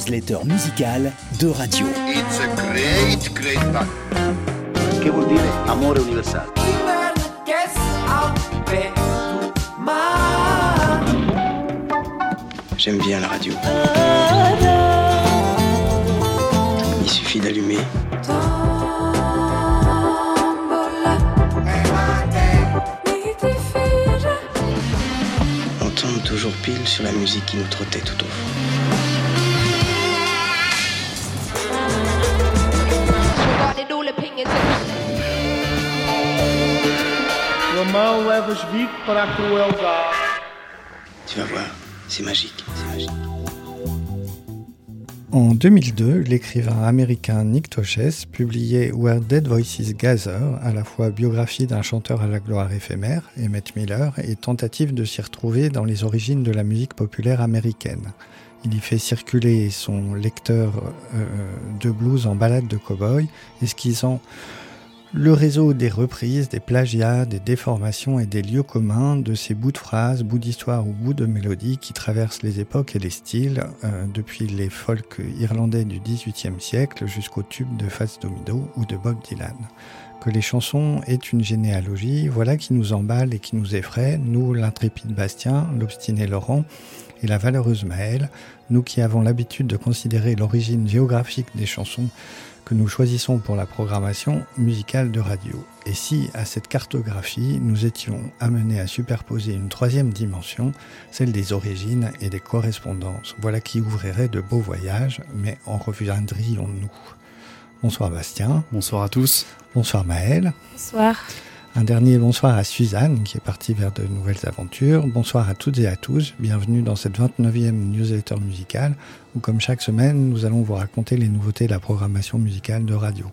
newsletter musicale de radio. It's a great, great fun. Che vuol dire amore universale? J'aime bien la radio. Il suffit d'allumer. On tombe toujours pile sur la musique qui nous trottait tout au fond. Romão levas Vic para a crueldade. Tu vas voir, c'est magique, c'est magique. En 2002, l'écrivain américain Nick Tosches publiait Where Dead Voices Gather, à la fois biographie d'un chanteur à la gloire éphémère, Emmett Miller, et tentative de s'y retrouver dans les origines de la musique populaire américaine. Il y fait circuler son lecteur euh, de blues en balade de cow-boy, esquissant le réseau des reprises, des plagiats, des déformations et des lieux communs de ces bouts de phrases, bouts d'histoire ou bouts de mélodies qui traversent les époques et les styles, euh, depuis les folk irlandais du XVIIIe siècle jusqu'aux tubes de Fats Domino ou de Bob Dylan. Que les chansons aient une généalogie, voilà qui nous emballe et qui nous effraie, nous l'intrépide Bastien, l'obstiné Laurent et la valeureuse Maëlle, nous qui avons l'habitude de considérer l'origine géographique des chansons que nous choisissons pour la programmation musicale de radio. Et si, à cette cartographie, nous étions amenés à superposer une troisième dimension, celle des origines et des correspondances, voilà qui ouvrirait de beaux voyages, mais en reviendrions-nous Bonsoir Bastien. Bonsoir à tous. Bonsoir Maëlle. Bonsoir. Un dernier bonsoir à Suzanne qui est partie vers de nouvelles aventures. Bonsoir à toutes et à tous. Bienvenue dans cette 29e newsletter musicale où comme chaque semaine nous allons vous raconter les nouveautés de la programmation musicale de radio.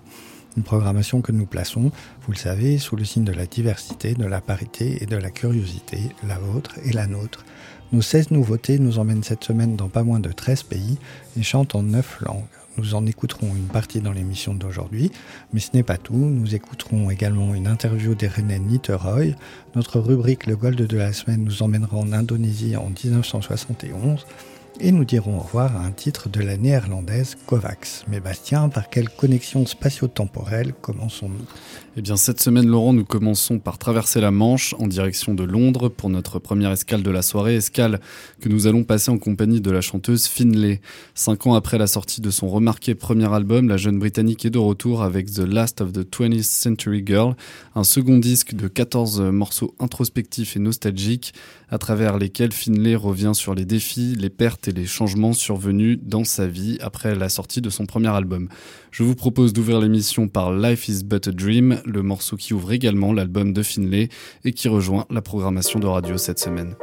Une programmation que nous plaçons, vous le savez, sous le signe de la diversité, de la parité et de la curiosité, la vôtre et la nôtre. Nos 16 nouveautés nous emmènent cette semaine dans pas moins de 13 pays et chantent en 9 langues. Nous en écouterons une partie dans l'émission d'aujourd'hui, mais ce n'est pas tout. Nous écouterons également une interview d'Irene Niteroy. Notre rubrique Le Gold de la semaine nous emmènera en Indonésie en 1971 et nous dirons au revoir à un titre de la néerlandaise Kovacs. Mais Bastien, par quelle connexion spatio-temporelle commençons-nous? Eh bien, cette semaine, Laurent, nous commençons par traverser la Manche en direction de Londres pour notre première escale de la soirée, escale que nous allons passer en compagnie de la chanteuse Finlay. Cinq ans après la sortie de son remarqué premier album, la jeune Britannique est de retour avec The Last of the 20th Century Girl, un second disque de 14 morceaux introspectifs et nostalgiques à travers lesquels Finlay revient sur les défis, les pertes les changements survenus dans sa vie après la sortie de son premier album. Je vous propose d'ouvrir l'émission par Life is But a Dream, le morceau qui ouvre également l'album de Finlay et qui rejoint la programmation de radio cette semaine.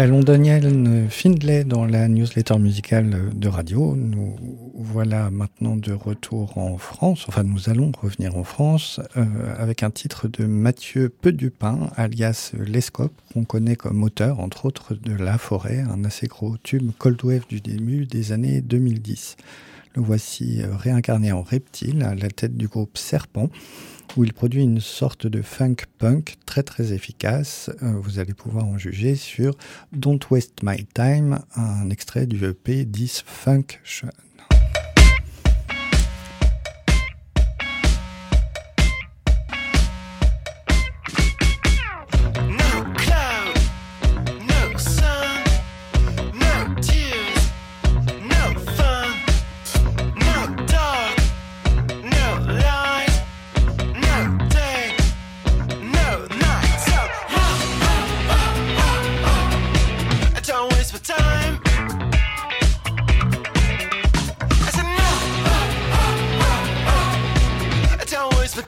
La londonienne Findlay dans la newsletter musicale de radio. Nous voilà maintenant de retour en France. Enfin, nous allons revenir en France euh, avec un titre de Mathieu Pedupin, alias Lescope, qu'on connaît comme auteur, entre autres, de La Forêt, un assez gros tube cold wave du début des années 2010. Le voici euh, réincarné en reptile à la tête du groupe Serpent où il produit une sorte de funk punk très très efficace. Euh, vous allez pouvoir en juger sur Don't Waste My Time, un extrait du EP 10 Function.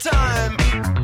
time.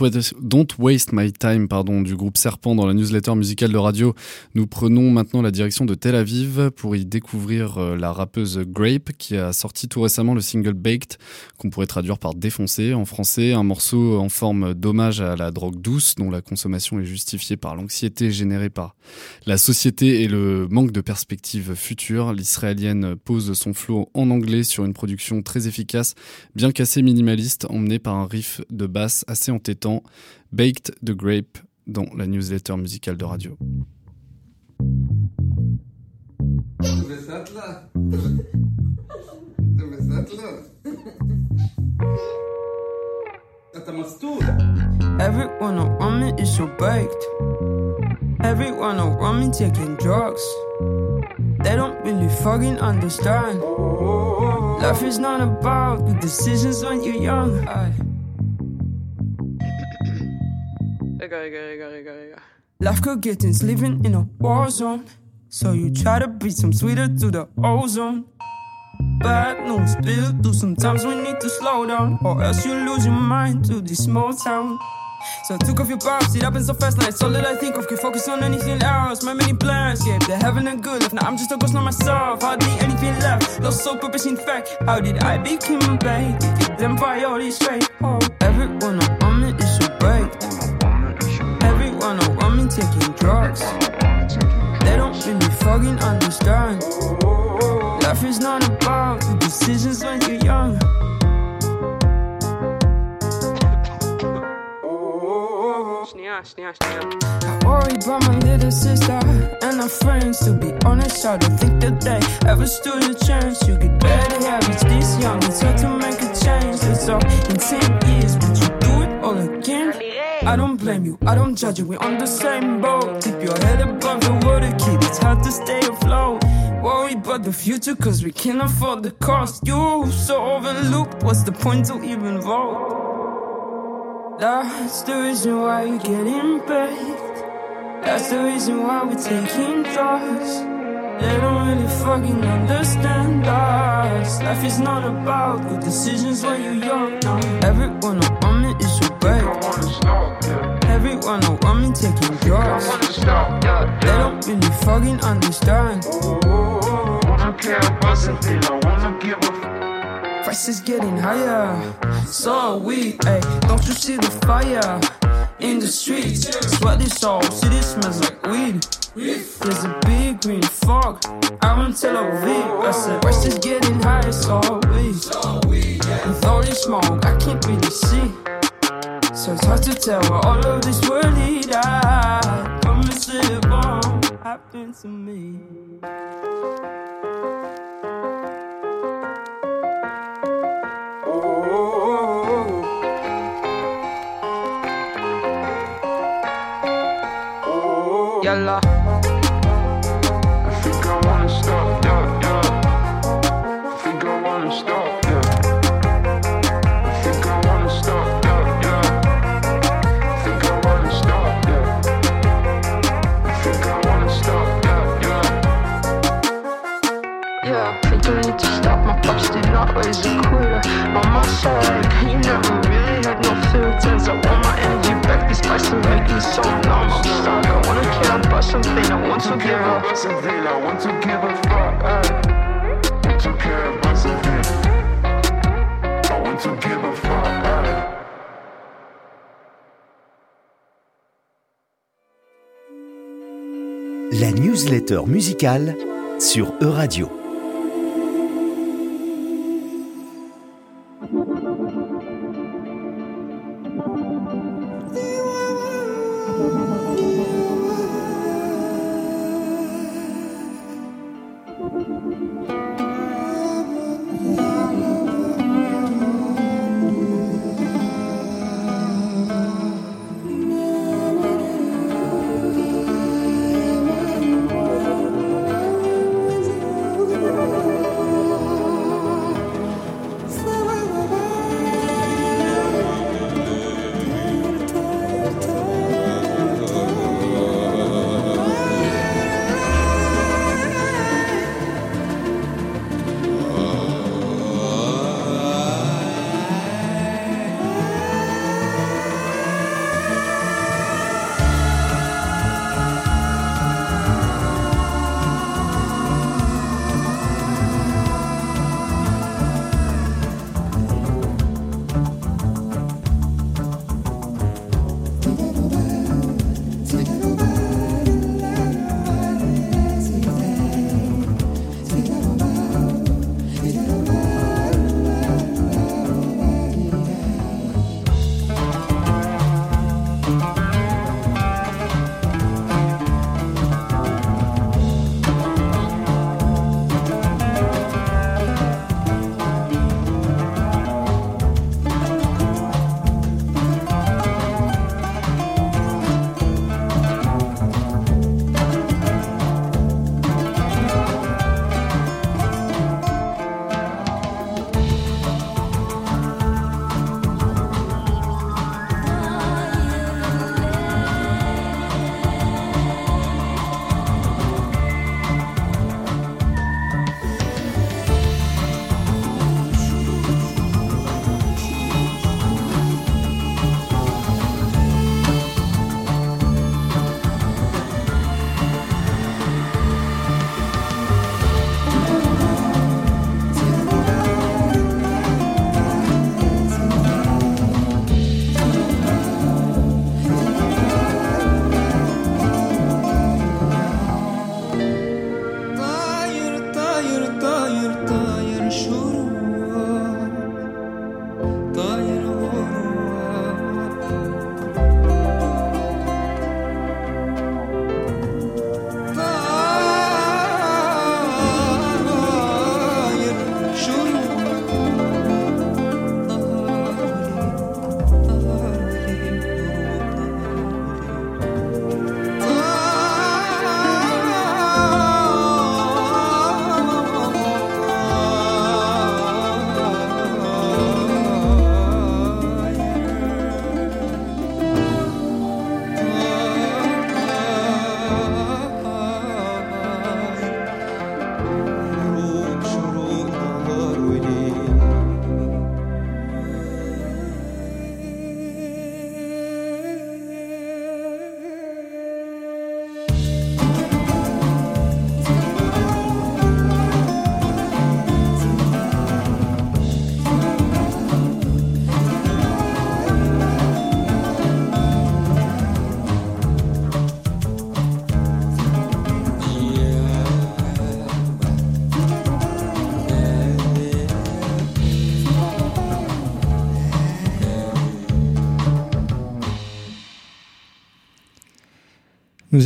with this. Don't Waste My Time pardon, du groupe Serpent dans la newsletter musicale de radio. Nous prenons maintenant la direction de Tel Aviv pour y découvrir euh, la rappeuse Grape qui a sorti tout récemment le single Baked qu'on pourrait traduire par défoncé en français, un morceau en forme d'hommage à la drogue douce dont la consommation est justifiée par l'anxiété générée par la société et le manque de perspectives futures. L'israélienne pose son flow en anglais sur une production très efficace, bien qu'assez minimaliste, emmenée par un riff de basse assez entêtant Baked the Grape dans la newsletter musicale de radio. Everyone around me is so baked. Everyone around me taking drugs. They don't really fucking understand. Life is not about the decisions when you're young. Life could get intense living in a war zone. So you try to be some sweeter to the ozone. bad news. Build through sometimes we need to slow down, or else you lose your mind to this small town. So I took off your box, it happened so fast, now it's all that I think of. Can focus on anything else. My many plans, yeah, they're having a good life. Now I'm just a ghost of myself, hardly anything left. Lost so purpose in fact. How did I become a? Get them priorities straight. Oh, taking drugs. They don't really fucking understand. Life is not about the decisions when you're young. I worry about my little sister and her friends. To be honest, I don't think that they ever stood a chance. You get better habits this young. It's hard to make a change. It's all in 10 years, but you do it all again. I don't blame you, I don't judge you. We're on the same boat. Keep your head above the water, keep it's hard to stay afloat. Worry about the future, cause we can't afford the cost. You so overlooked, what's the point to even vote? That's the reason why you're getting baked. That's the reason why we're taking drugs. They don't really fucking understand us. Life is not about good decisions when you're young. No. Everyone around me is great. Everyone around me taking drugs. They don't really fucking understand. Price is getting higher, so are we. Ay, don't you see the fire in the streets? Sweat this all, city smells like weed. There's a big green fog out in Tel Aviv. I said, price is getting higher, so are we. With all this smoke, I can't really see. So it's hard to tell where all of this will lead. I promise it won't happen to me. Yalla. La newsletter musicale sur Euradio.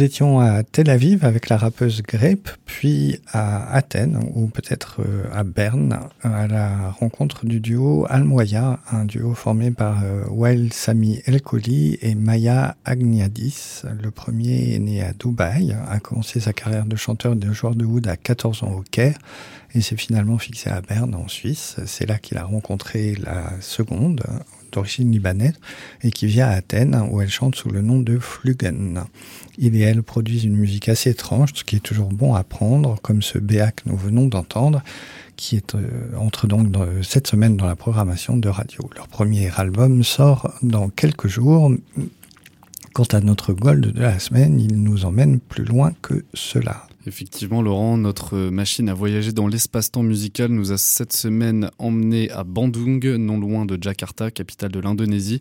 Étions à Tel Aviv avec la rappeuse Grape, puis à Athènes, ou peut-être euh, à Berne, à la rencontre du duo Almoya, un duo formé par euh, Wael Sami Elkoli et Maya Agniadis. Le premier est né à Dubaï, a commencé sa carrière de chanteur et de joueur de oud à 14 ans au Caire, et s'est finalement fixé à Berne, en Suisse. C'est là qu'il a rencontré la seconde, d'origine libanaise, et qui vient à Athènes, où elle chante sous le nom de Flugen. Il et elle produisent une musique assez étrange, ce qui est toujours bon à prendre, comme ce BA que nous venons d'entendre, qui euh, entre donc dans, cette semaine dans la programmation de radio. Leur premier album sort dans quelques jours. Quant à notre gold de la semaine, il nous emmène plus loin que cela. Effectivement, Laurent, notre machine à voyager dans l'espace-temps musical nous a cette semaine emmené à Bandung, non loin de Jakarta, capitale de l'Indonésie,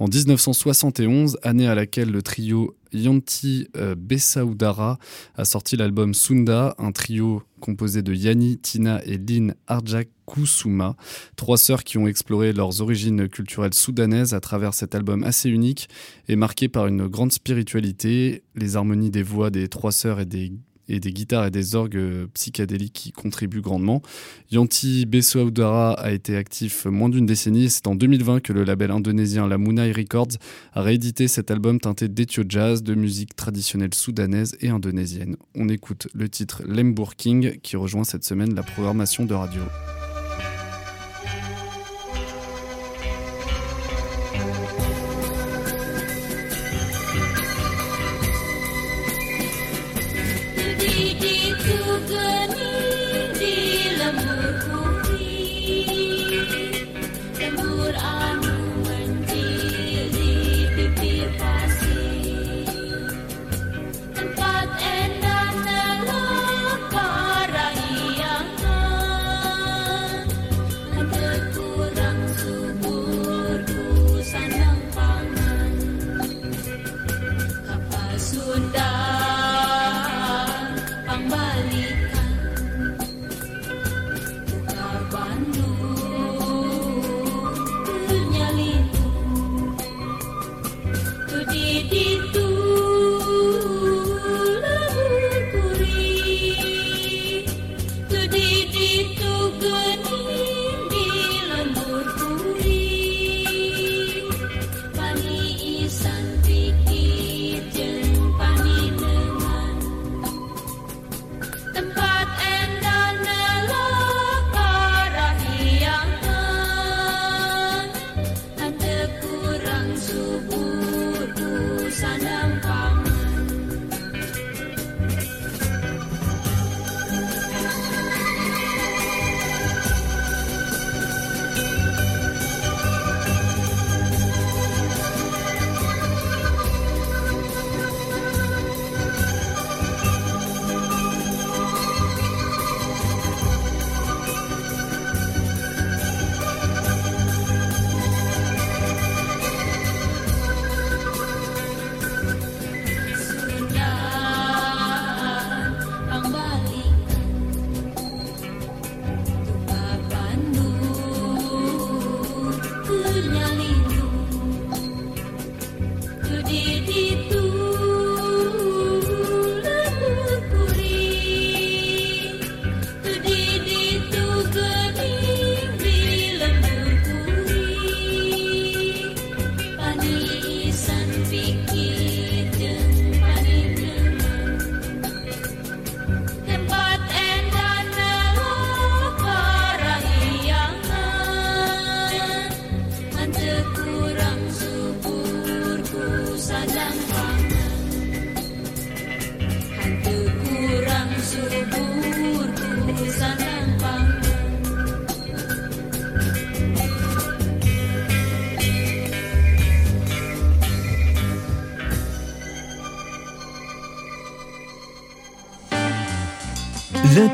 en 1971, année à laquelle le trio Yanti euh, Besaudara a sorti l'album Sunda, un trio composé de Yani, Tina et Lin Arjakusuma, trois sœurs qui ont exploré leurs origines culturelles soudanaises à travers cet album assez unique et marqué par une grande spiritualité, les harmonies des voix des trois sœurs et des et des guitares et des orgues euh, psychédéliques qui contribuent grandement. Yanti Besoudara a été actif moins d'une décennie c'est en 2020 que le label indonésien La Munai Records a réédité cet album teinté d'ethio jazz, de musique traditionnelle soudanaise et indonésienne. On écoute le titre Lembour King qui rejoint cette semaine la programmation de radio.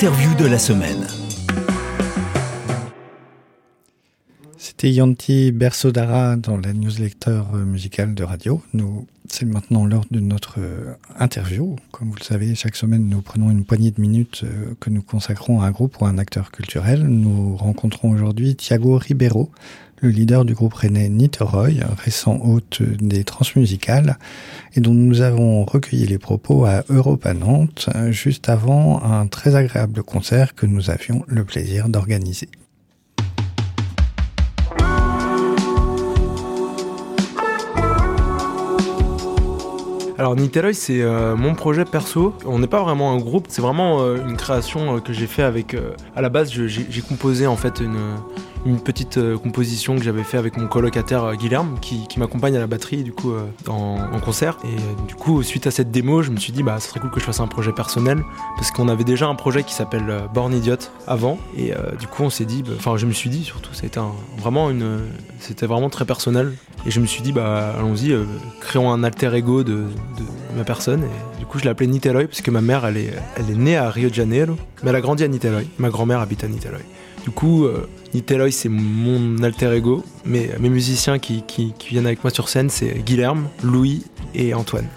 L'interview de la semaine. C'était Yanti Bersodara dans la newsletter musicale de radio. C'est maintenant l'heure de notre euh, interview. Comme vous le savez, chaque semaine, nous prenons une poignée de minutes euh, que nous consacrons à un groupe ou à un acteur culturel. Nous rencontrons aujourd'hui Thiago Ribeiro, le leader du groupe rennais Niterói, récent hôte des transmusicales, et dont nous avons recueilli les propos à Europa Nantes, juste avant un très agréable concert que nous avions le plaisir d'organiser. Alors Niterói, c'est euh, mon projet perso. On n'est pas vraiment un groupe, c'est vraiment euh, une création euh, que j'ai fait avec. à la base, j'ai composé en fait une, une petite euh, composition que j'avais fait avec mon colocataire euh, Guilherme, qui, m'accompagne à la batterie du coup euh, en, concert. Et du coup, suite à cette démo, je me suis dit bah, ce serait cool que je fasse un projet personnel parce qu'on avait déjà un projet qui s'appelle Born Idiot avant. Et du coup, on s'est dit, bah, enfin, je me suis dit surtout, ça un- vraiment une, c'était vraiment très personnel. Et je me suis dit, bah, allons-y, créons un alter ego de, ma personne. Et du coup, je l'ai appelé Niterói parce que ma mère, elle est, elle est née à Rio de Janeiro, mais elle a grandi à Niterói. Ma grand-mère habite à Niterói. Du coup, euh, c'est mon alter ego, mais mes musiciens qui viennent avec moi sur scène, c'est Guilherme, Louis et Antoine.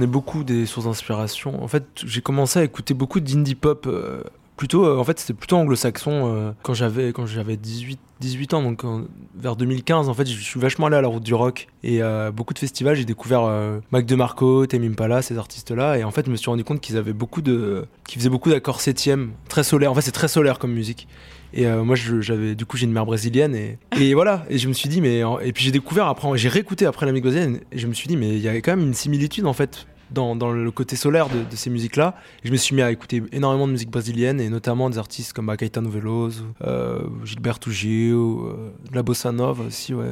J'en beaucoup des sources d'inspiration. En fait, j'ai commencé à écouter beaucoup d'indie pop. euh, plutôt, euh, en fait, c'était plutôt anglo-saxon euh, quand j'avais quand j'avais 18 18 ans, donc vers 2015. En fait, je suis vachement allé à la route du rock et euh, beaucoup de festivals. J'ai découvert euh, Mac DeMarco, Tame Impala, ces artistes-là, et en fait, je me suis rendu compte qu'ils avaient beaucoup de, qu'ils faisaient beaucoup d'accords septièmes, très solaire. En fait, c'est très solaire comme musique. Et euh, moi, j'avais, du coup, j'ai une mère brésilienne et, voilà. Et je me suis dit, mais et puis j'ai découvert après, j'ai réécouté après la musique brésilienne et je me suis dit, mais il y avait quand même une similitude en fait dans, le côté solaire de, ces musiques-là. Je me suis mis à écouter énormément de musique brésilienne et notamment des artistes comme Caetano Veloso, euh, Gilberto Gil, euh, la bossa nova aussi, ouais.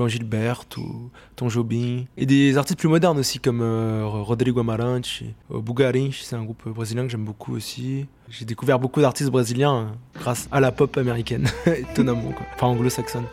João Gilberto, Tom Jobim, et des artistes plus modernes aussi comme euh, Rodrigo Amarante, euh, Bugarins, c'est un groupe brésilien que j'aime beaucoup aussi. J'ai découvert beaucoup d'artistes brésiliens euh, grâce à la pop américaine, étonnamment, quoi. enfin anglo-saxonne.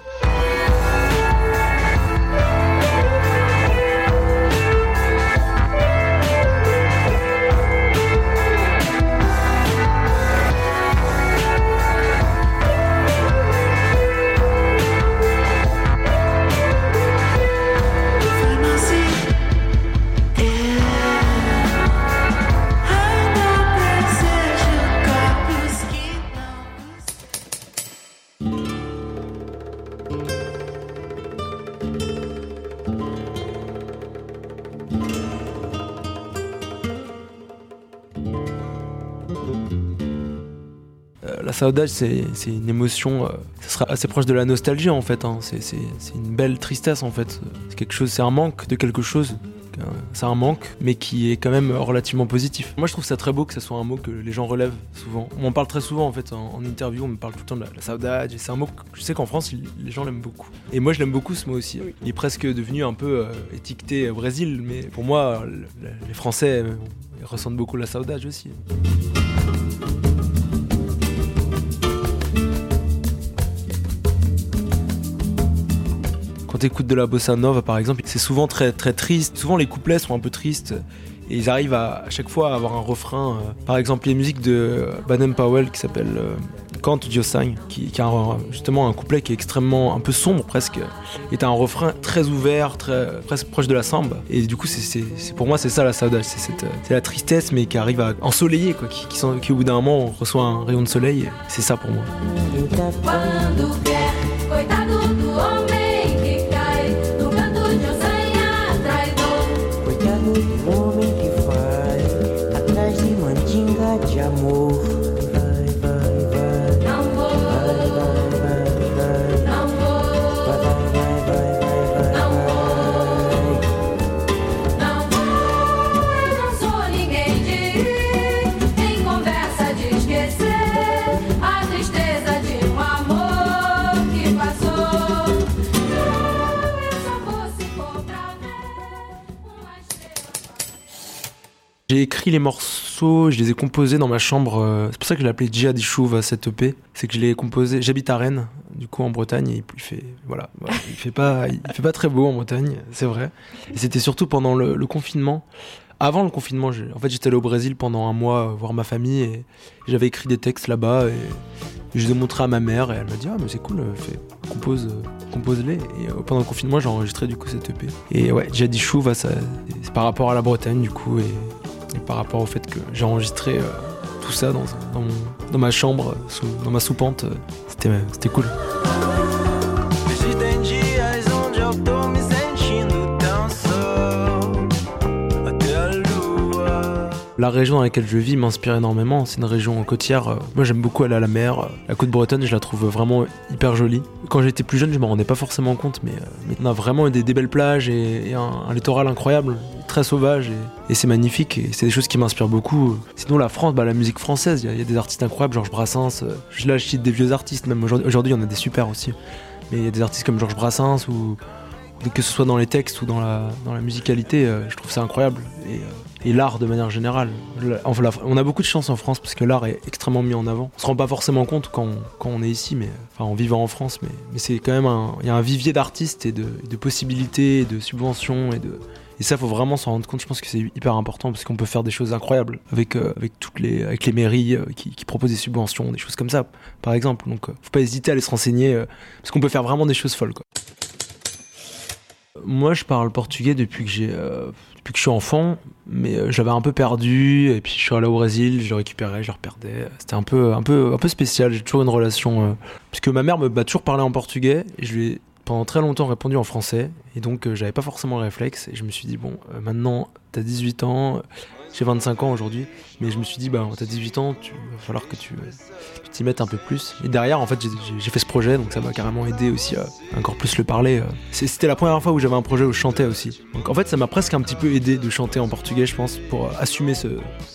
La saudade, c'est une émotion, euh, ça sera assez proche de la nostalgie en fait. hein. C'est une belle tristesse en fait. C'est quelque chose, c'est un manque de quelque chose. Euh, C'est un manque, mais qui est quand même relativement positif. Moi, je trouve ça très beau que ce soit un mot que les gens relèvent souvent. On m'en parle très souvent en fait en, en interview. On me parle tout le temps de la, la saudade. C'est un mot que je sais qu'en France, il- les gens l'aiment beaucoup. Et moi, je l'aime beaucoup ce mot aussi. Il est presque devenu un peu euh, étiqueté euh, Brésil, mais pour moi, le- le- les Français euh, ressentent beaucoup la saudade aussi. Quand tu écoutes de la bossa nova par exemple, c'est souvent très très triste. Souvent les couplets sont un peu tristes et ils arrivent à, chaque fois à avoir un refrain. euh, par exemple, les musiques de Baden Powell qui s'appelle euh, Diosang, qui, qui a un- justement un couplet qui est extrêmement un peu sombre presque, et un refrain très ouvert, très presque proche de la samba. Et du coup, c'est, pour moi, c'est ça la saudade, euh, c'est la tristesse mais qui arrive à ensoleiller, quoi, qui, au bout d'un moment reçoit un rayon de soleil. C'est ça pour moi. J'ai écrit les morceaux, je les ai composés dans ma chambre. euh, c'est pour ça que je l'ai appelé Ishuv, cette EP. C'est que je l'ai composé. J'habite à Rennes, du coup en Bretagne, et il fait, voilà, il fait pas, il fait pas très beau en Bretagne, c'est vrai. Et c'était surtout pendant le, le confinement. Avant le confinement, en fait, j'étais allé au Brésil pendant un mois euh, voir ma famille et j'avais écrit des textes là-bas et je les ai montrés à ma mère et elle m'a dit ah mais c'est cool, euh, fais, compose, euh, compose-les. Et pendant le confinement, j'ai enregistré du coup cette EP. Et ouais, j'ai dit chou, ça, c'est par rapport à la Bretagne du coup et, par rapport au fait que j'ai enregistré euh, tout ça dans, ma chambre, euh, dans ma soupente, euh, c'était cool. La région dans laquelle je vis m'inspire énormément. C'est une région côtière. Euh, Moi, j'aime beaucoup aller à la mer. La côte bretonne, je la trouve vraiment hyper jolie. Quand j'étais plus jeune, je m'en rendais pas forcément compte, mais, euh, mais on a vraiment des, des belles plages et, un, littoral incroyable, très sauvage, et, c'est magnifique. Et c'est des choses qui m'inspirent beaucoup. Sinon, la France, bah, la musique française, il y a- des artistes incroyables, Georges Brassens. euh, là, je cite des vieux artistes, même aujourd'hui, aujourd'hui, il y en a des super aussi. Mais il y a des artistes comme Georges Brassens que ce soit dans les textes ou dans la, musicalité, je trouve ça incroyable. Et l'art de manière générale. On a beaucoup de chance en France parce que l'art est extrêmement mis en avant. On se rend pas forcément compte quand on, quand on est ici, mais en vivant en France, mais, c'est quand même il y a un vivier d'artistes et de, possibilités, et de subventions et de et ça, faut vraiment s'en rendre compte. Je pense que c'est hyper important parce qu'on peut faire des choses incroyables avec euh, avec toutes les avec les mairies euh, qui, proposent des subventions, des choses comme ça, par exemple. Donc, euh, faut pas hésiter à aller se renseigner euh, parce qu'on peut faire vraiment des choses folles. Moi, je parle portugais depuis que j'ai, depuis que je suis enfant, mais euh, j'avais un peu perdu. Et puis, je suis allé au Brésil, je le récupérais, je le reperdais. C'était un peu, un peu, un peu spécial. J'ai toujours une relation, euh, puisque ma mère me m'a toujours parlé en portugais et je lui ai pendant très longtemps répondu en français. Et donc, euh, j'avais pas forcément le réflexe. Et je me suis dit bon, euh, maintenant, t'as 18 ans. J'ai 25 ans aujourd'hui, mais je me suis dit, bah, t'as 18 ans, tu va falloir que tu t'y mettes un peu plus. Et derrière, en fait, j'ai- fait ce projet, donc ça m'a carrément aidé aussi à encore plus le parler. euh. C'était la première fois où j'avais un projet où je chantais aussi. Donc en fait, ça m'a presque un petit peu aidé de chanter en portugais, je pense, pour euh, assumer, ce,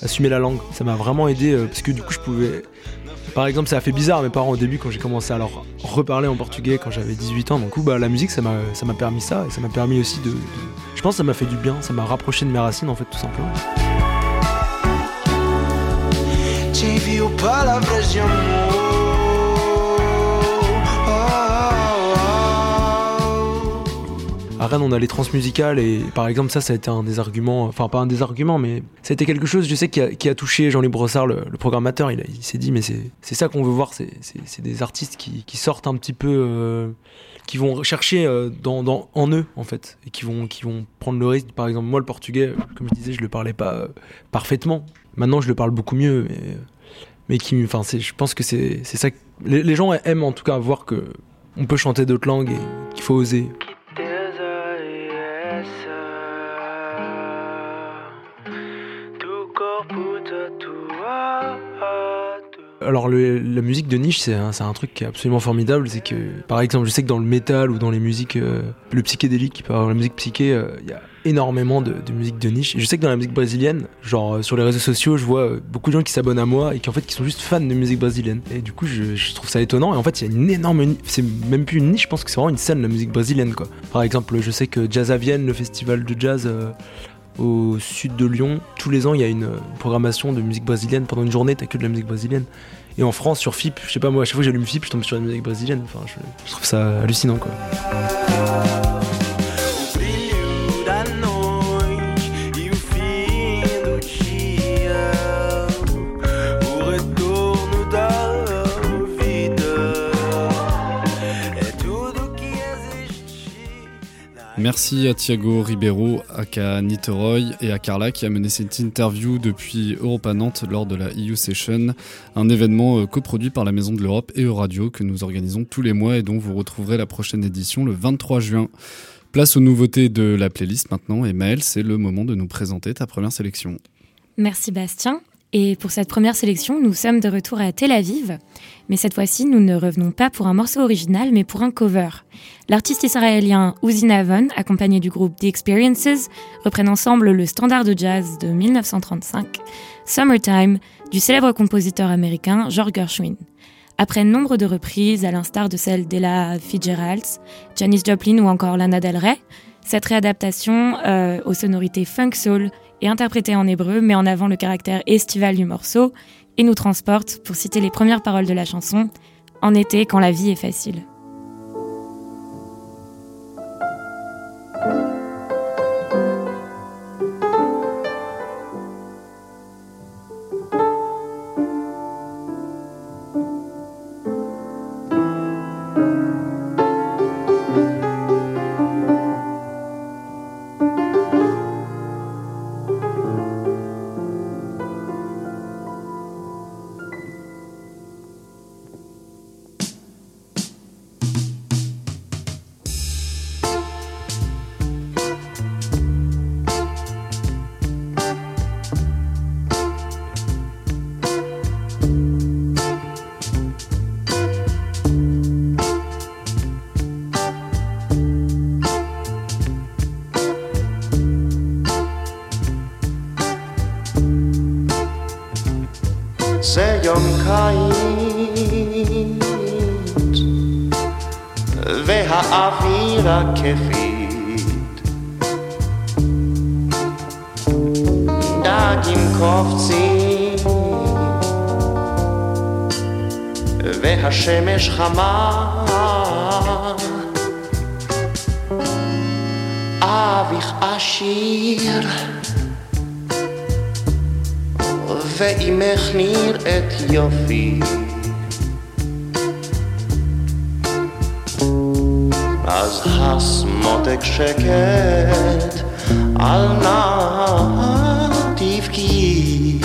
assumer la langue. Ça m'a vraiment aidé, euh, parce que du coup, je pouvais... Par exemple, ça a fait bizarre à mes parents au début quand j'ai commencé à leur reparler en portugais quand j'avais 18 ans. Donc, bah, la musique, ça m'a permis ça, et ça m'a permis aussi de, de- Je pense que ça m'a fait du bien, ça m'a rapproché de mes racines, en fait, tout simplement. Envio palavras de amor. À Rennes, on a les transmusicales et par exemple, ça, ça a été un des arguments, enfin pas un des arguments, mais ça a été quelque chose, je sais, qui a, touché Jean-Louis Brossard, le, programmateur. Il, s'est dit, mais c'est ça qu'on veut voir, c'est des artistes qui, sortent un petit peu, euh, qui vont chercher euh, en eux, en fait, et qui vont, qui vont prendre le risque. Par exemple, moi, le portugais, comme je disais, je le parlais pas euh, parfaitement. Maintenant, je le parle beaucoup mieux, mais, qui, enfin, je pense que c'est ça. que- les, gens aiment en tout cas voir que on peut chanter d'autres langues et qu'il faut oser. Alors le- la musique de niche c'est un, un truc qui est absolument formidable, c'est que par exemple je sais que dans le métal ou dans les musiques, euh, le psychédélique, par la musique psyché, euh, il y a énormément de, de musique de niche. Je sais que dans la musique brésilienne, genre euh, sur les réseaux sociaux, je vois euh, beaucoup de gens qui s'abonnent à moi et qui en fait qui sont juste fans de musique brésilienne. Et du coup je, trouve ça étonnant. Et en fait il y a une énorme, c'est même plus une niche, je pense que c'est vraiment une scène la musique brésilienne quoi. Par exemple je sais que Jazz à Vienne, le festival de jazz. euh, au sud de Lyon, tous les ans il y a une, programmation de musique brésilienne pendant une journée, t'as que de la musique brésilienne. Et en France, sur FIP, je sais pas moi, à chaque fois que j'allume FIP, je tombe sur la musique brésilienne. Enfin, je, je trouve ça hallucinant quoi. Merci à Thiago Ribeiro, aka Niteroy et à Carla qui a mené cette interview depuis Europa Nantes lors de la EU Session, un événement euh, coproduit par la Maison de l'Europe et Euradio que nous organisons tous les mois et dont vous retrouverez la prochaine édition le 23 juin. Place aux nouveautés de la playlist maintenant et c'est le moment de nous présenter ta première sélection. Merci Bastien. Et pour cette première sélection, nous sommes de retour à Tel Aviv. Mais cette fois-ci, nous ne revenons pas pour un morceau original, mais pour un cover. L'artiste israélien Uzi Navon, accompagné du groupe The Experiences, reprennent ensemble le standard de jazz de 1935, Summertime, du célèbre compositeur américain George Gershwin. Après nombre de reprises, à l'instar de celles d'Ella Fitzgerald, Janis Joplin ou encore Lana Del Rey, Cette réadaptation euh, aux sonorités funk soul et interprétée en hébreu met en avant le caractère estival du morceau et nous transporte, pour citer les premières paroles de la chanson, en été quand la vie est facile. קיץ והאוויר הכיפית דגים קופצים והשמש חמה. אביך עשיר ואימך נראית יופי. אז הסמותק שקט על נא תבכי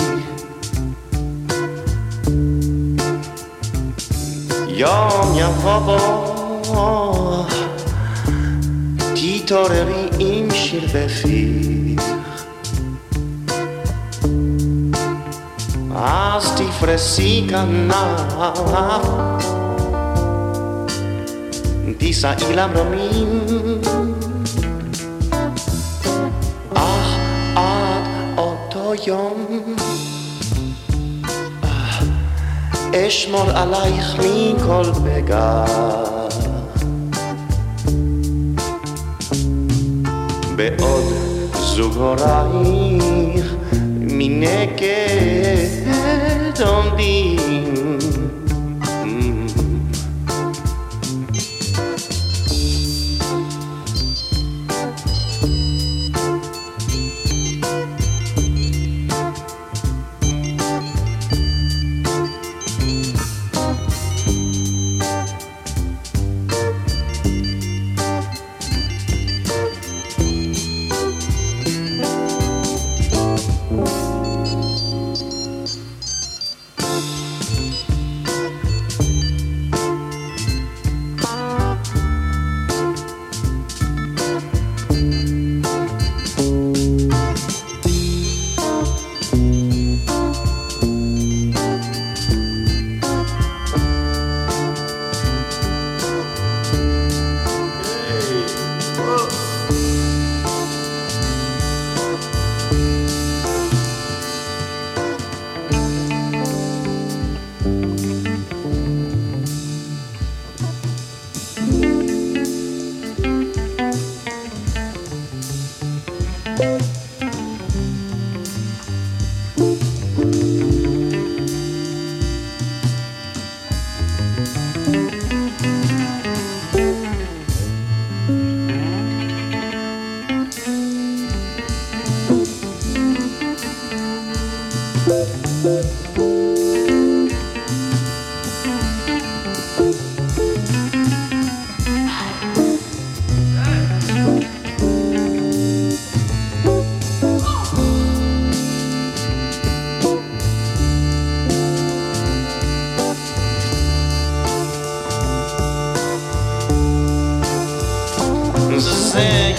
יום יבוא בו תתעוררי עם שיר בפיך אז תפרסי כנף תישאי למרומים אך עד אותו יום אשמור עלייך מכל בגד בעוד זוג הורייך מנגד head on being.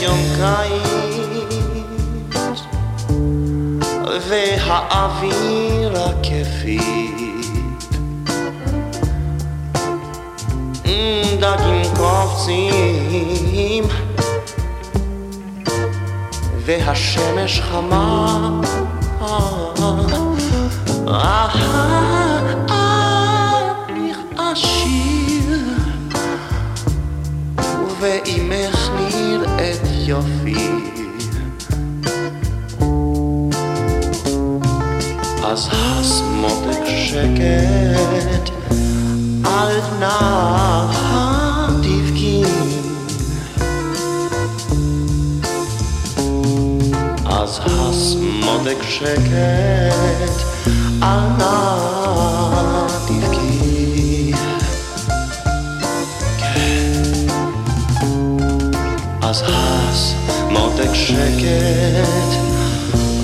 יום קיץ והאוויר הכיפית. דגים קופצים והשמש חמה your feet As has modic shaket Alt nach tief gehen As has modic shaket Alt nach אז הס, מותק שקט,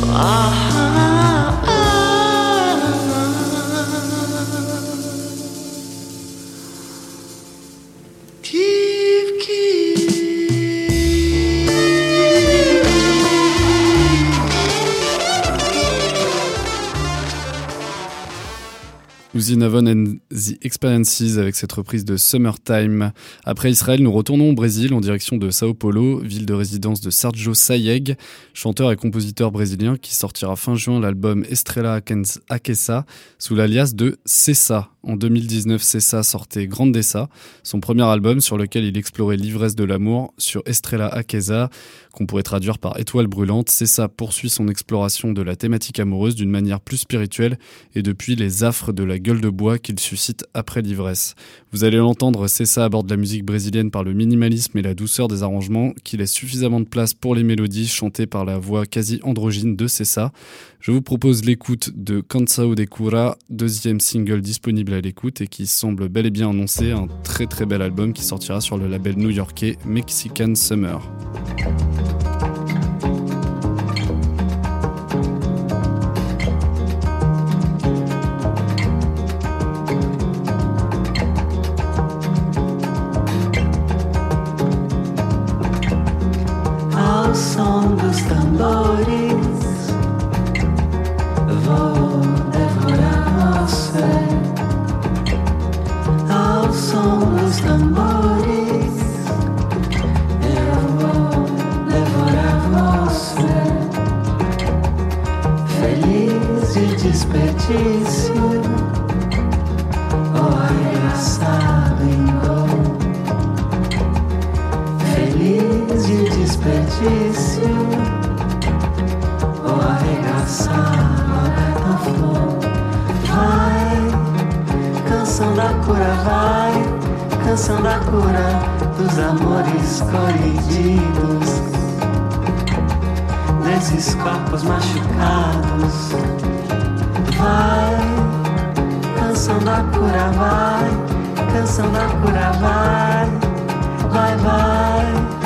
אהה. Uzi Navon and the Experiences avec cette reprise de Summertime. Après Israël, nous retournons au Brésil en direction de Sao Paulo, ville de résidence de Sergio Sayeg, chanteur et compositeur brésilien qui sortira fin juin l'album Estrela Aquesa sous l'alias de Cessa. En 2019, Cessa sortait Grandessa, son premier album sur lequel il explorait l'ivresse de l'amour sur Estrela Aquesa, qu'on pourrait traduire par étoile brûlante. Cessa poursuit son exploration de la thématique amoureuse d'une manière plus spirituelle et depuis les affres de la gueule de bois qu'il suscite après l'ivresse. Vous allez l'entendre, Cessa aborde la musique brésilienne par le minimalisme et la douceur des arrangements qui laissent suffisamment de place pour les mélodies chantées par la voix quasi androgyne de Cessa. Je vous propose l'écoute de Cansao de Cura, deuxième single disponible l'écoute et qui semble bel et bien annoncer un très très bel album qui sortira sur le label new-yorkais Mexican Summer. Desperdício, ou arregaçado em dor. Feliz de desperdício. Arregaçado aberta flor Vai, canção da cura, vai. Canção da cura dos amores colhidos Desses corpos machucados Vai, canção da cura, vai. Canção da cura, vai. Vai, vai.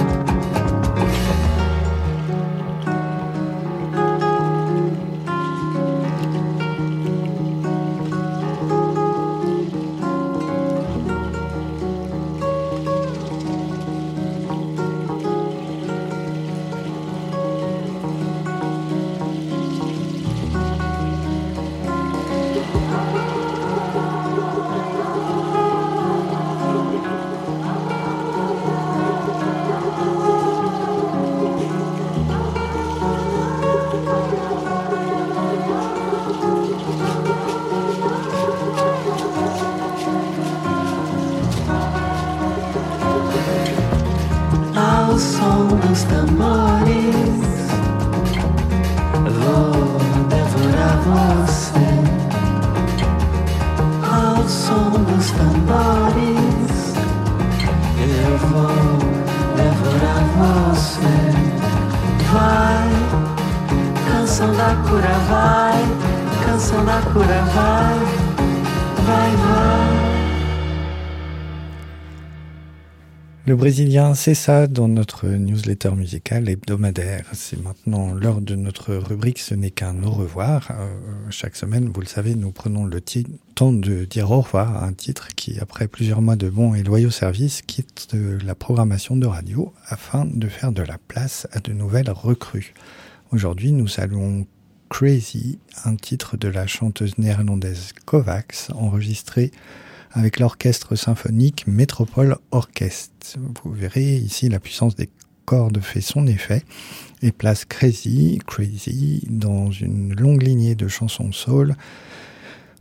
Le Brésilien, c'est ça dans notre newsletter musicale hebdomadaire. C'est maintenant l'heure de notre rubrique Ce n'est qu'un au revoir. Euh, chaque semaine, vous le savez, nous prenons le temps de dire au revoir à un titre qui, après plusieurs mois de bons et loyaux services, quitte la programmation de radio afin de faire de la place à de nouvelles recrues. Aujourd'hui, nous saluons Crazy, un titre de la chanteuse néerlandaise Kovacs, enregistré avec l'orchestre symphonique Métropole Orchestre. Vous verrez ici la puissance des cordes fait son effet et place Crazy, Crazy dans une longue lignée de chansons soul.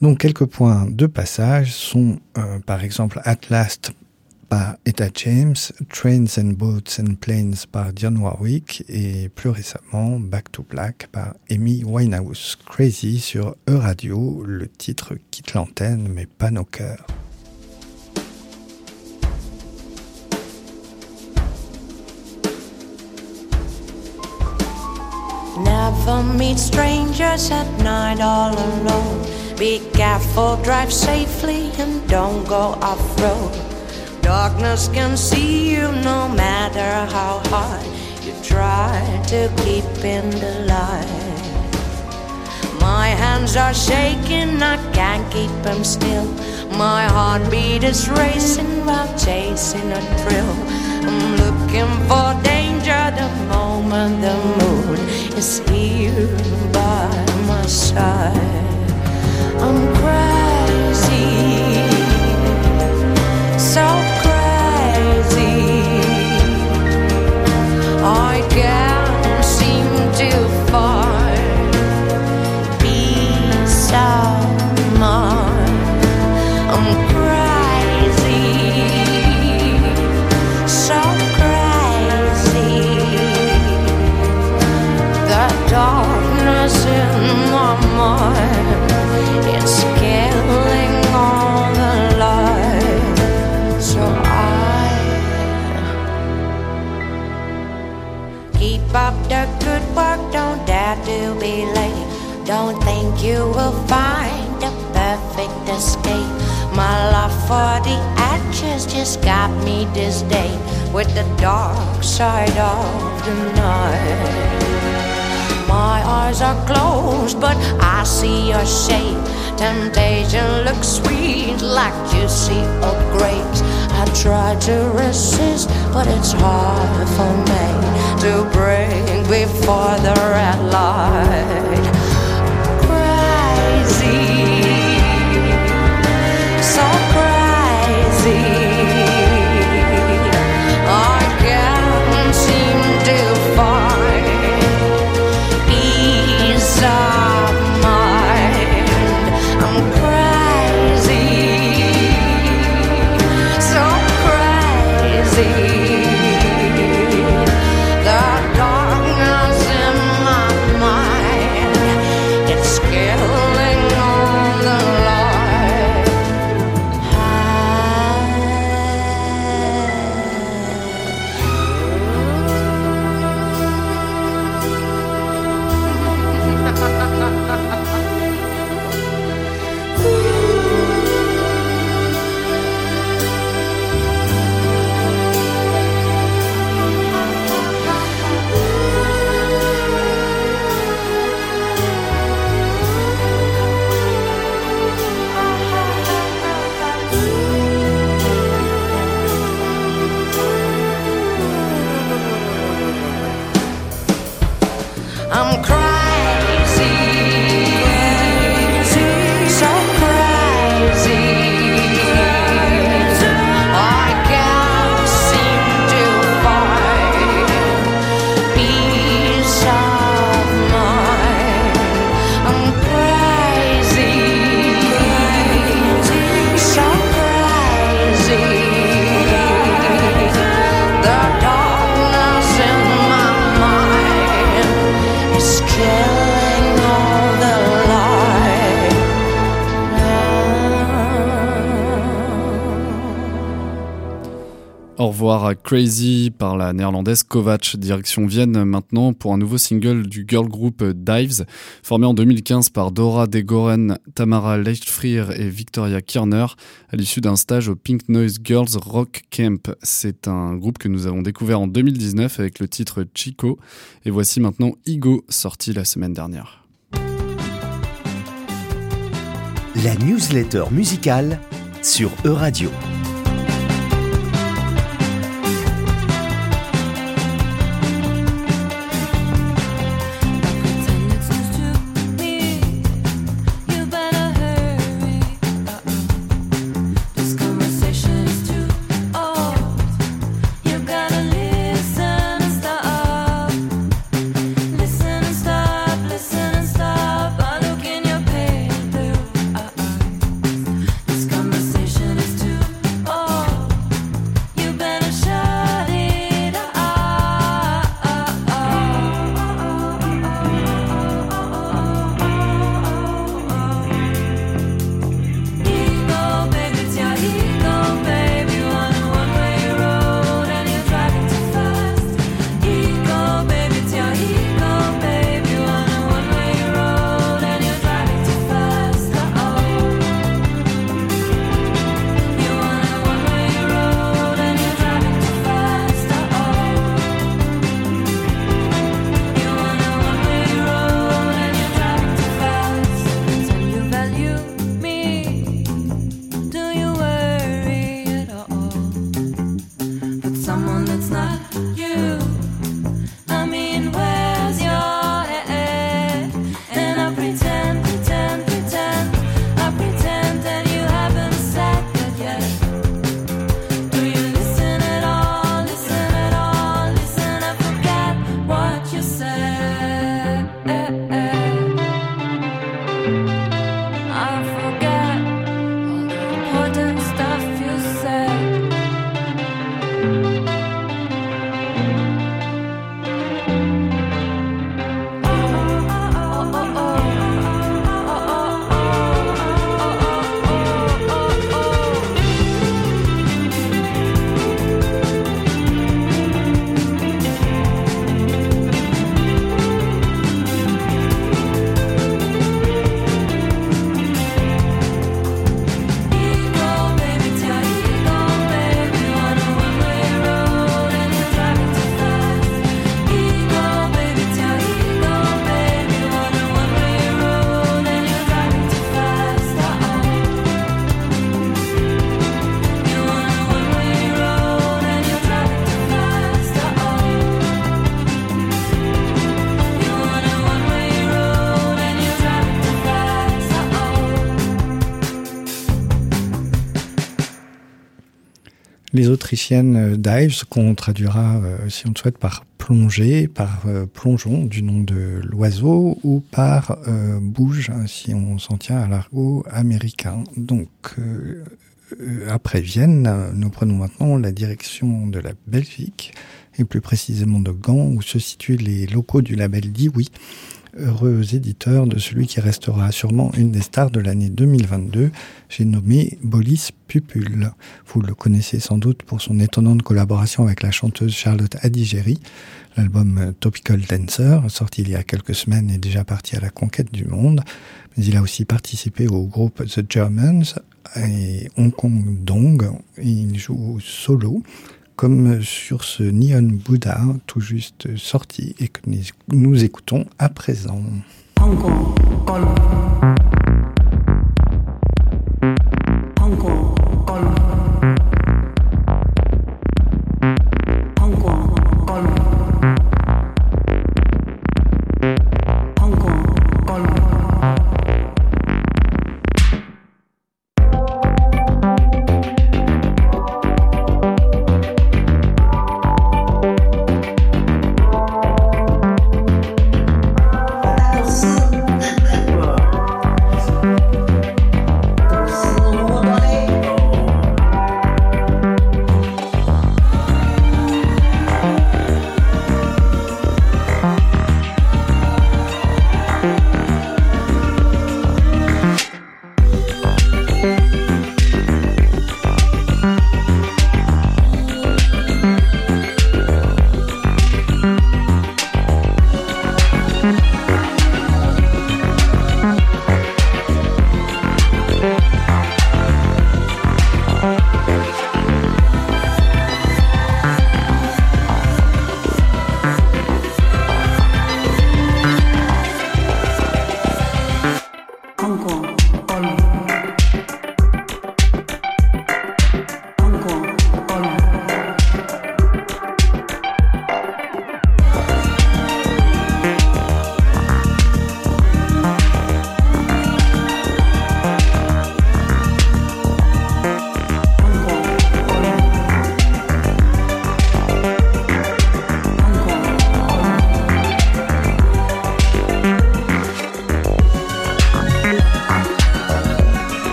Donc quelques points de passage sont euh, par exemple At Last par Etta James, Trains and Boats and Planes par Dionne Warwick et plus récemment Back to Black par Amy Winehouse. Crazy sur E-Radio, le titre quitte l'antenne mais pas nos cœurs. Never meet strangers at night all alone. Be careful, drive safely, and don't go off road. Darkness can see you no matter how hard you try to keep in the light. My hands are shaking, I can't keep them still. My heartbeat is racing while chasing a thrill. I'm looking for danger the moment the moon is here by my side. I'm crazy, so darkness in my mind, late. Don't think you will find the perfect escape. My love for the actress just got me this day with the dark side of the night. My eyes are closed, but I see your shape. Temptation looks sweet like juicy or grapes. I try to resist, but it's hard for me to break before the red light. Crazy, Au revoir à Crazy par la néerlandaise Kovac, direction Vienne maintenant pour un nouveau single du girl group Dives, formé en 2015 par Dora Degoren, Tamara Leichtfrier et Victoria Kirner, à l'issue d'un stage au Pink Noise Girls Rock Camp. C'est un groupe que nous avons découvert en 2019 avec le titre Chico, et voici maintenant Igo, sorti la semaine dernière. La newsletter musicale sur Euradio. Les Autrichiennes euh, Dives, qu'on traduira, euh, si on le souhaite, par plongée, par euh, plongeon, du nom de l'oiseau, ou par bouge, hein, si on s'en tient à l'argot américain. Donc, après Vienne, nous prenons maintenant la direction de la Belgique, et plus précisément de Gand, où se situent les locaux du label Dioui, heureux éditeur de celui qui restera sûrement une des stars de l'année 2022, j'ai nommé Bolis Pupul. Vous le connaissez sans doute pour son étonnante collaboration avec la chanteuse Charlotte Adigéry. L'album Topical Dancer, sorti il y a quelques semaines, est déjà parti à la conquête du monde. Mais il a aussi participé au groupe The Germans et Hong Kong Dong. Il joue solo, comme sur ce Neon Buddha tout juste sorti et que nous- écoutons à présent.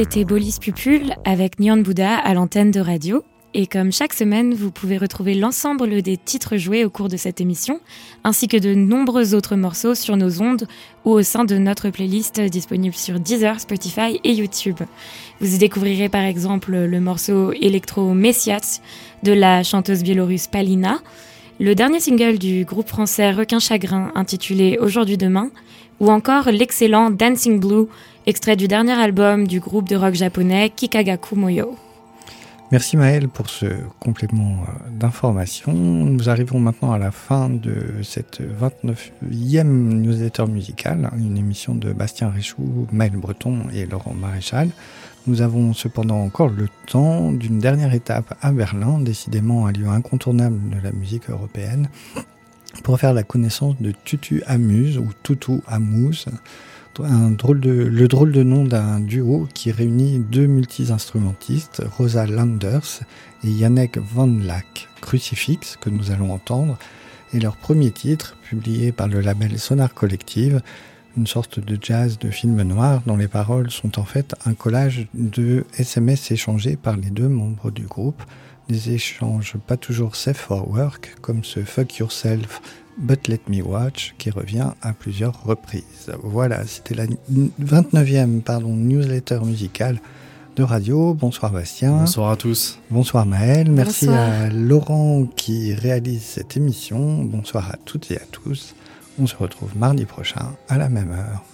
C'était Bolis Pupul avec Nyan Bouddha à l'antenne de radio. Et comme chaque semaine, vous pouvez retrouver l'ensemble des titres joués au cours de cette émission, ainsi que de nombreux autres morceaux sur nos ondes ou au sein de notre playlist disponible sur Deezer, Spotify et YouTube. Vous y découvrirez par exemple le morceau Electro Messias de la chanteuse biélorusse Palina, le dernier single du groupe français Requin Chagrin intitulé Aujourd'hui Demain, ou encore l'excellent Dancing Blue, extrait du dernier album du groupe de rock japonais Kikagaku Moyo. Merci Maël pour ce complément euh, d'information. Nous arrivons maintenant à la fin de cette 29e newsletter musicale, une émission de Bastien Richoux, Maël Breton et Laurent Maréchal. Nous avons cependant encore le temps d'une dernière étape à Berlin, décidément un lieu incontournable de la musique européenne, pour faire la connaissance de Tutu Amuse ou Tutu Amuse, drôle de, le drôle de nom d'un duo qui réunit deux multi-instrumentistes, Rosa Landers et Yannick Van Lack, Crucifix, que nous allons entendre, et leur premier titre, publié par le label Sonar Collective, une sorte de jazz de film noir dont les paroles sont en fait un collage de SMS échangés par les deux membres du groupe, des échanges pas toujours safe for work, comme ce Fuck Yourself But Let Me Watch qui revient à plusieurs reprises. Voilà, c'était la 29e pardon, newsletter musicale de radio. Bonsoir Bastien. Bonsoir à tous. Bonsoir Maël. Merci Bonsoir. à Laurent qui réalise cette émission. Bonsoir à toutes et à tous. On se retrouve mardi prochain à la même heure.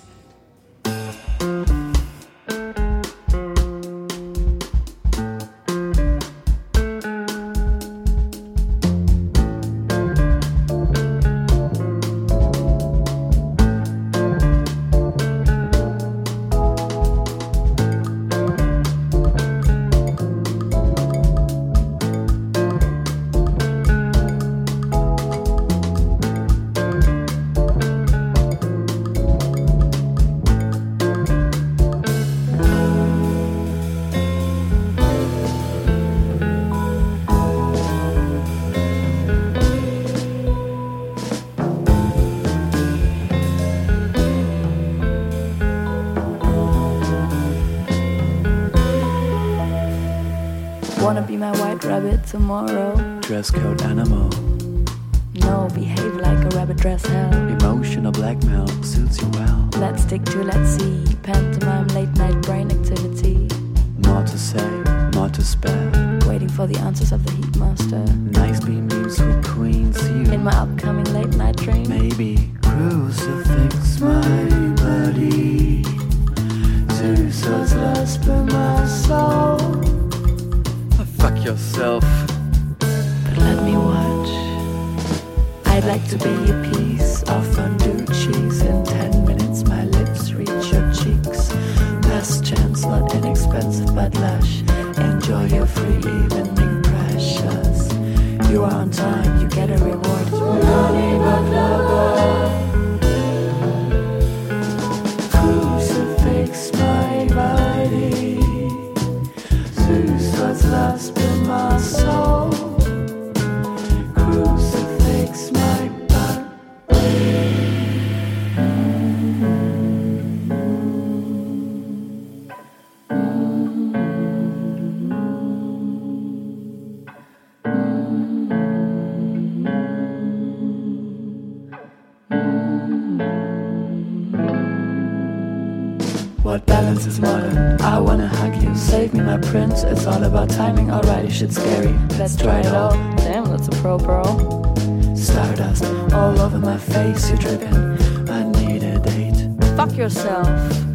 Tomorrow? Dress code animal, No, behave like a rabbit dress hell. emotional blackmail suits you well. Let's stick to let's see. Pantomime late night brain activity. More to say, more to spare. Waiting for the answers of the heatmaster. Nice beam you, sweet queen, see you. In my upcoming prince. It's all about timing. Alrighty, shit scary. Let's try it all. Damn, that's a pro pro. Stardust all over my face, you're dripping. I need a date. Fuck yourself.